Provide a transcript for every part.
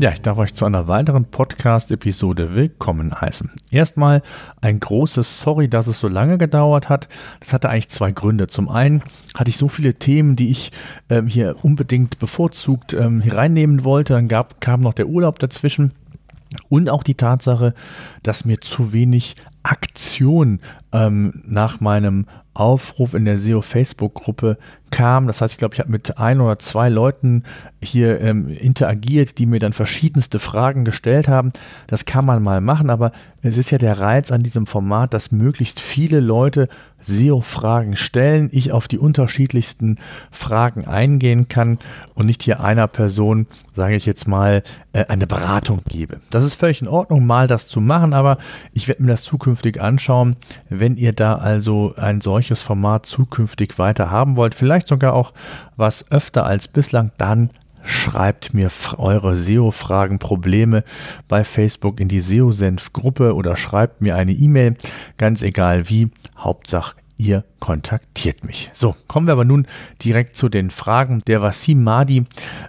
Ja, ich darf euch zu einer weiteren Podcast-Episode willkommen heißen. Erstmal ein großes Sorry, dass es so lange gedauert hat. Das hatte eigentlich zwei Gründe. Zum einen hatte ich so viele Themen, die ich ähm, hier unbedingt bevorzugt ähm, hier reinnehmen wollte. Dann gab, kam noch der Urlaub dazwischen. Und auch die Tatsache, dass mir zu wenig Aktion ähm, nach meinem Aufruf in der SEO Facebook-Gruppe kam. Das heißt, ich glaube, ich habe mit ein oder zwei Leuten hier ähm, interagiert, die mir dann verschiedenste Fragen gestellt haben. Das kann man mal machen, aber es ist ja der Reiz an diesem Format, dass möglichst viele Leute SEO-Fragen stellen, ich auf die unterschiedlichsten Fragen eingehen kann und nicht hier einer Person, sage ich jetzt mal, äh, eine Beratung gebe. Das ist völlig in Ordnung, mal das zu machen, aber ich werde mir das zukünftig anschauen, wenn ihr da also ein solches Format zukünftig weiter haben wollt. Vielleicht vielleicht sogar auch was öfter als bislang, dann schreibt mir eure SEO-Fragen, Probleme bei Facebook in die SEO-Senf-Gruppe oder schreibt mir eine E-Mail, ganz egal wie, Hauptsache ihr kontaktiert mich. So, kommen wir aber nun direkt zu den Fragen. Der Wasim Madi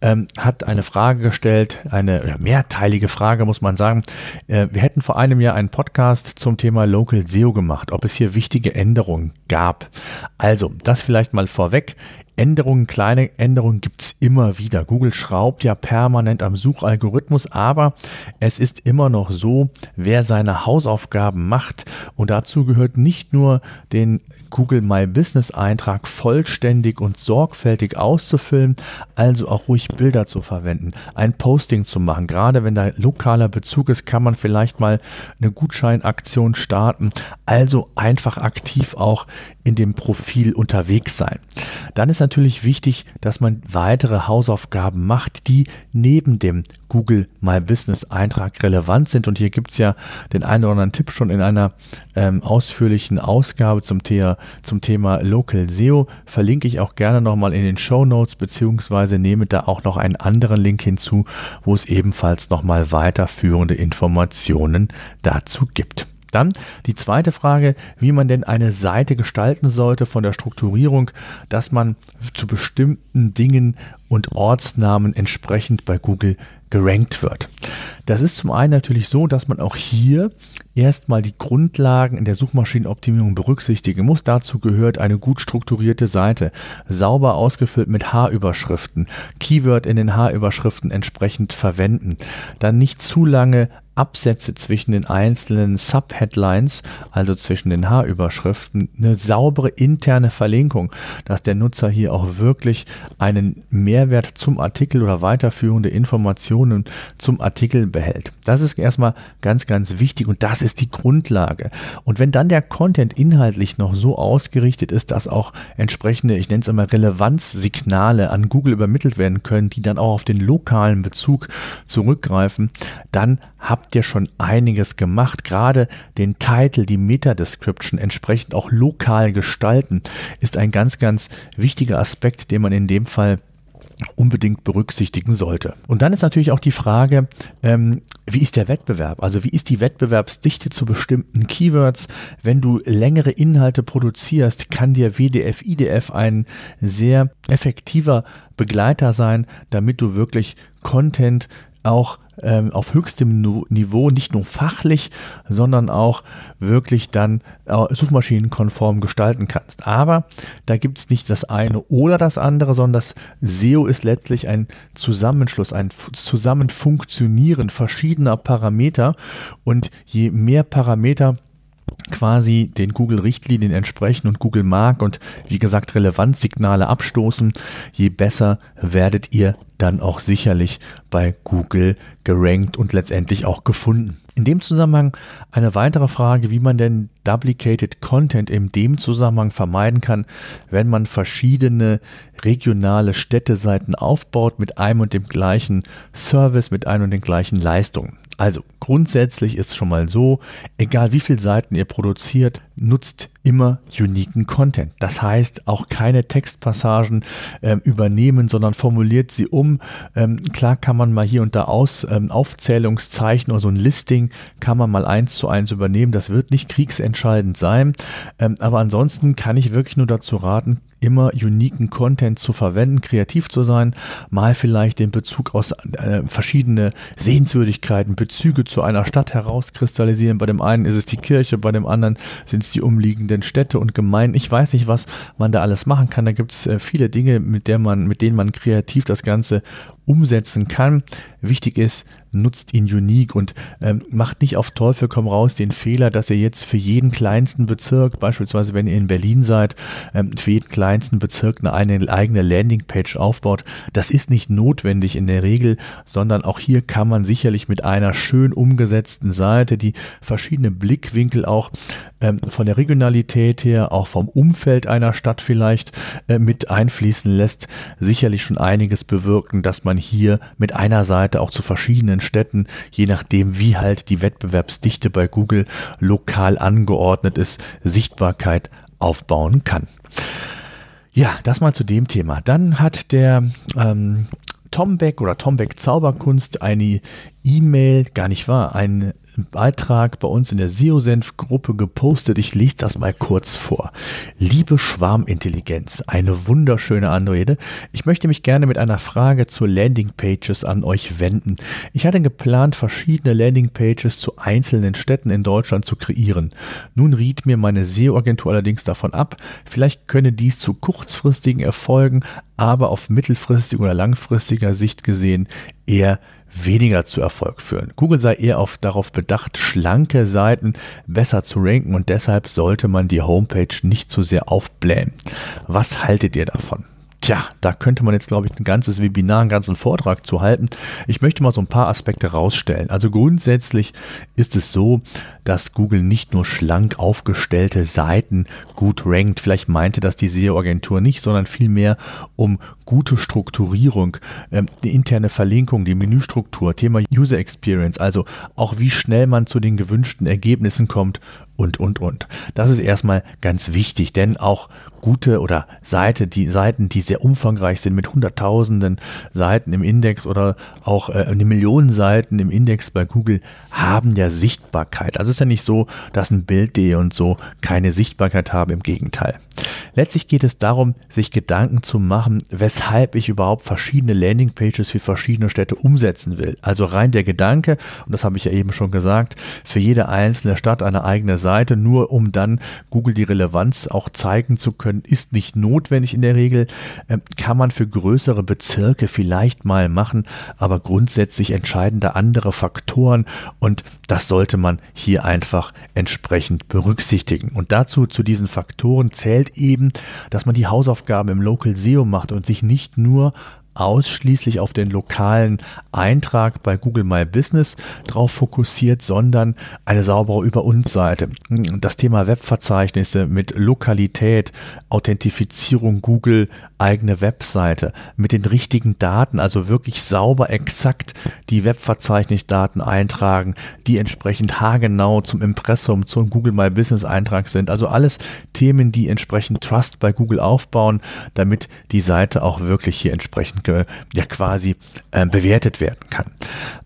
ähm, hat eine Frage gestellt, eine mehrteilige Frage, muss man sagen. Äh, wir hätten vor einem Jahr einen Podcast zum Thema Local SEO gemacht, ob es hier wichtige Änderungen gab. Also, das vielleicht mal vorweg. Änderungen, kleine Änderungen gibt es immer wieder. Google schraubt ja permanent am Suchalgorithmus, aber es ist immer noch so, wer seine Hausaufgaben macht und dazu gehört nicht nur den Google My Business Eintrag vollständig und sorgfältig auszufüllen, also auch ruhig Bilder zu verwenden, ein Posting zu machen. Gerade wenn da lokaler Bezug ist, kann man vielleicht mal eine Gutscheinaktion starten. Also einfach aktiv auch in dem Profil unterwegs sein. Dann ist natürlich wichtig, dass man weitere Hausaufgaben macht, die neben dem Google My Business Eintrag relevant sind. Und hier gibt es ja den einen oder anderen Tipp schon in einer ähm, ausführlichen Ausgabe zum, Thea, zum Thema Local SEO. Verlinke ich auch gerne nochmal in den Show Notes, beziehungsweise nehme da auch noch einen anderen Link hinzu, wo es ebenfalls nochmal weiterführende Informationen dazu gibt. Dann die zweite Frage, wie man denn eine Seite gestalten sollte von der Strukturierung, dass man zu bestimmten Dingen und Ortsnamen entsprechend bei Google gerankt wird. Das ist zum einen natürlich so, dass man auch hier erstmal die Grundlagen in der Suchmaschinenoptimierung berücksichtigen muss. Dazu gehört eine gut strukturierte Seite, sauber ausgefüllt mit H-Überschriften, Keyword in den H-Überschriften entsprechend verwenden, dann nicht zu lange Absätze zwischen den einzelnen Subheadlines, also zwischen den H-Überschriften, eine saubere interne Verlinkung, dass der Nutzer hier auch wirklich einen Mehrwert zum Artikel oder weiterführende Informationen zum Artikel behält. Das ist erstmal ganz, ganz wichtig und das ist die Grundlage. Und wenn dann der Content inhaltlich noch so ausgerichtet ist, dass auch entsprechende, ich nenne es immer Relevanzsignale an Google übermittelt werden können, die dann auch auf den lokalen Bezug zurückgreifen, dann habt ihr schon einiges gemacht. Gerade den Titel, die Meta-Description entsprechend auch lokal gestalten, ist ein ganz, ganz wichtiger Aspekt, den man in dem Fall unbedingt berücksichtigen sollte. Und dann ist natürlich auch die Frage, ähm, wie ist der Wettbewerb? Also wie ist die Wettbewerbsdichte zu bestimmten Keywords? Wenn du längere Inhalte produzierst, kann dir WDF, IDF ein sehr effektiver Begleiter sein, damit du wirklich Content auch ähm, auf höchstem Niveau, nicht nur fachlich, sondern auch wirklich dann äh, suchmaschinenkonform gestalten kannst. Aber da gibt es nicht das eine oder das andere, sondern das SEO ist letztlich ein Zusammenschluss, ein Zusammenfunktionieren verschiedener Parameter. Und je mehr Parameter quasi den Google-Richtlinien entsprechen und Google mag und wie gesagt Relevanzsignale abstoßen, je besser werdet ihr dann auch sicherlich bei Google gerankt und letztendlich auch gefunden. In dem Zusammenhang eine weitere Frage, wie man denn Duplicated Content in dem Zusammenhang vermeiden kann, wenn man verschiedene regionale Städteseiten aufbaut mit einem und dem gleichen Service, mit einem und den gleichen Leistungen. Also grundsätzlich ist schon mal so, egal wie viele Seiten ihr produziert, nutzt immer uniken Content. Das heißt, auch keine Textpassagen äh, übernehmen, sondern formuliert sie um. Ähm, klar kann man mal hier und da aus ähm, Aufzählungszeichen oder so ein Listing kann man mal eins zu eins übernehmen. Das wird nicht kriegsentscheidend sein. Ähm, aber ansonsten kann ich wirklich nur dazu raten, immer uniken Content zu verwenden, kreativ zu sein, mal vielleicht den Bezug aus äh, verschiedene Sehenswürdigkeiten, Bezüge zu einer Stadt herauskristallisieren. Bei dem einen ist es die Kirche, bei dem anderen sind es die umliegenden Städte und Gemeinden. Ich weiß nicht, was man da alles machen kann. Da gibt es äh, viele Dinge, mit, der man, mit denen man kreativ das Ganze umsetzen kann. Wichtig ist, nutzt ihn unique und ähm, macht nicht auf Teufel komm raus den Fehler, dass ihr jetzt für jeden kleinsten Bezirk, beispielsweise wenn ihr in Berlin seid, ähm, für jeden kleinsten Bezirk eine, eine eigene Landingpage aufbaut. Das ist nicht notwendig in der Regel, sondern auch hier kann man sicherlich mit einer schön umgesetzten Seite, die verschiedene Blickwinkel auch ähm, von der Regionalität her, auch vom Umfeld einer Stadt vielleicht äh, mit einfließen lässt, sicherlich schon einiges bewirken, dass man hier mit einer Seite auch zu verschiedenen Städten, je nachdem wie halt die Wettbewerbsdichte bei Google lokal angeordnet ist, Sichtbarkeit aufbauen kann. Ja, das mal zu dem Thema. Dann hat der ähm, Tombeck oder Tombeck Zauberkunst eine E-Mail, gar nicht wahr, einen Beitrag bei uns in der SEO-Senf-Gruppe gepostet. Ich lese das mal kurz vor. Liebe Schwarmintelligenz, eine wunderschöne Anrede. Ich möchte mich gerne mit einer Frage zu Landingpages an euch wenden. Ich hatte geplant, verschiedene Landingpages zu einzelnen Städten in Deutschland zu kreieren. Nun riet mir meine SEO-Agentur allerdings davon ab. Vielleicht könne dies zu kurzfristigen Erfolgen, aber auf mittelfristig oder langfristiger Sicht gesehen eher weniger zu Erfolg führen. Google sei eher auf, darauf bedacht, schlanke Seiten besser zu ranken und deshalb sollte man die Homepage nicht zu sehr aufblähen. Was haltet ihr davon? Tja, da könnte man jetzt, glaube ich, ein ganzes Webinar, einen ganzen Vortrag zu halten. Ich möchte mal so ein paar Aspekte rausstellen. Also grundsätzlich ist es so, dass Google nicht nur schlank aufgestellte Seiten gut rankt. Vielleicht meinte das die SEO-Agentur nicht, sondern vielmehr um gute Strukturierung, ähm, die interne Verlinkung, die Menüstruktur, Thema User Experience, also auch wie schnell man zu den gewünschten Ergebnissen kommt und, und, und. Das ist erstmal ganz wichtig, denn auch gute oder Seite, die Seiten, die sehr umfangreich sind mit hunderttausenden Seiten im Index oder auch äh, eine Million Seiten im Index bei Google haben ja Sichtbarkeit. Also es ist ja nicht so, dass ein Bild.de und so keine Sichtbarkeit haben, im Gegenteil. Letztlich geht es darum, sich Gedanken zu machen, weshalb ich überhaupt verschiedene Landingpages für verschiedene Städte umsetzen will. Also rein der Gedanke, und das habe ich ja eben schon gesagt, für jede einzelne Stadt eine eigene Seite, nur um dann Google die Relevanz auch zeigen zu können, ist nicht notwendig in der Regel. Ähm, kann man für größere Bezirke vielleicht mal machen, aber grundsätzlich entscheiden da andere Faktoren und das sollte man hier einfach entsprechend berücksichtigen. Und dazu, zu diesen Faktoren zählt eben, dass man die Hausaufgaben im Local SEO macht und sich nicht nur ausschließlich auf den lokalen Eintrag bei Google My Business drauf fokussiert, sondern eine saubere Über uns Seite. Das Thema Webverzeichnisse mit Lokalität, Authentifizierung Google, eigene Webseite mit den richtigen Daten, also wirklich sauber exakt die Webverzeichnisdaten eintragen, die entsprechend haargenau zum Impressum, zum Google My Business Eintrag sind. Also alles Themen, die entsprechend Trust bei Google aufbauen, damit die Seite auch wirklich hier entsprechend ja quasi äh, bewertet werden kann.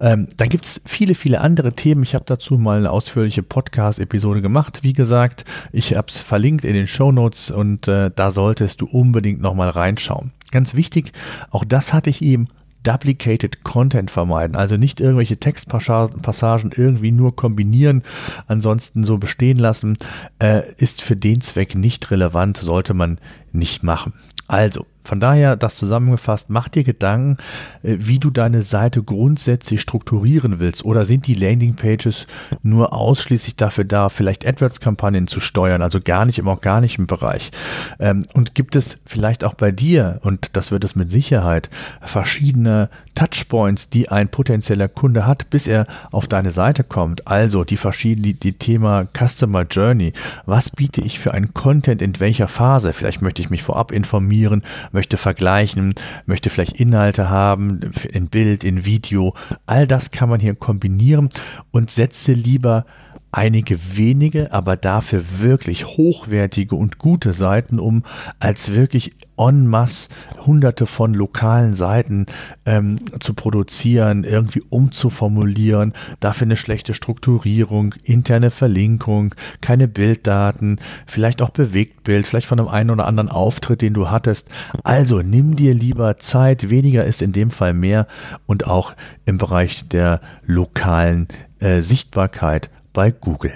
Ähm, dann gibt es viele, viele andere Themen. Ich habe dazu mal eine ausführliche Podcast-Episode gemacht. Wie gesagt, ich habe es verlinkt in den Show Notes und äh, da solltest du unbedingt nochmal reinschauen. Ganz wichtig, auch das hatte ich eben Duplicated Content vermeiden. Also nicht irgendwelche Textpassagen irgendwie nur kombinieren, ansonsten so bestehen lassen, äh, ist für den Zweck nicht relevant, sollte man nicht machen. Also, von daher, das zusammengefasst, mach dir Gedanken, äh, wie du deine Seite grundsätzlich strukturieren willst. Oder sind die Landingpages nur ausschließlich dafür da, vielleicht AdWords-Kampagnen zu steuern, also gar nicht im organischen Bereich? Ähm, und gibt es vielleicht auch bei dir, und das wird es mit Sicherheit, verschiedene Touchpoints, die ein potenzieller Kunde hat, bis er auf deine Seite kommt. Also die verschiedenen, die Thema Customer Journey. Was biete ich für einen Content in welcher Phase? Vielleicht möchte ich mich vorab informieren, möchte vergleichen, möchte vielleicht Inhalte haben, in Bild, in Video. All das kann man hier kombinieren und setze lieber einige wenige, aber dafür wirklich hochwertige und gute Seiten um, als wirklich en masse hunderte von lokalen Seiten ähm, zu produzieren, irgendwie umzuformulieren, dafür eine schlechte Strukturierung, interne Verlinkung, keine Bilddaten, vielleicht auch Bewegtbild, vielleicht von einem einen oder anderen Auftritt, den du hattest. Also nimm dir lieber Zeit, weniger ist in dem Fall mehr und auch im Bereich der lokalen äh, Sichtbarkeit bei Google.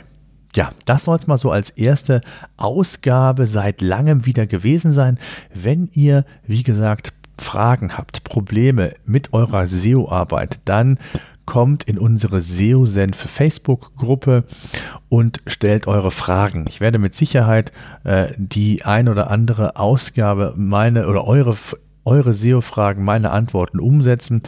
Ja, das soll es mal so als erste Ausgabe seit langem wieder gewesen sein. Wenn ihr, wie gesagt, Fragen habt, Probleme mit eurer SEO-Arbeit, dann kommt in unsere SEO-Senf Facebook-Gruppe und stellt eure Fragen. Ich werde mit Sicherheit äh, die ein oder andere Ausgabe meine oder eure eure SEO-Fragen, meine Antworten umsetzen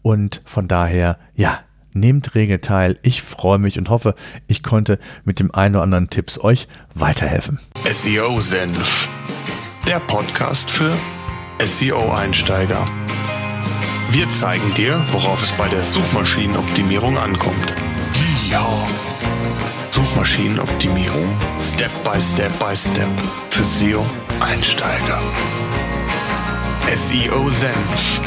und von daher, ja, Nehmt rege teil. Ich freue mich und hoffe, ich konnte mit dem einen oder anderen Tipps euch weiterhelfen. SEO Senf, der Podcast für SEO-Einsteiger. Wir zeigen dir, worauf es bei der Suchmaschinenoptimierung ankommt. Ja. Suchmaschinenoptimierung Step by Step by Step für SEO-Einsteiger. SEO Senf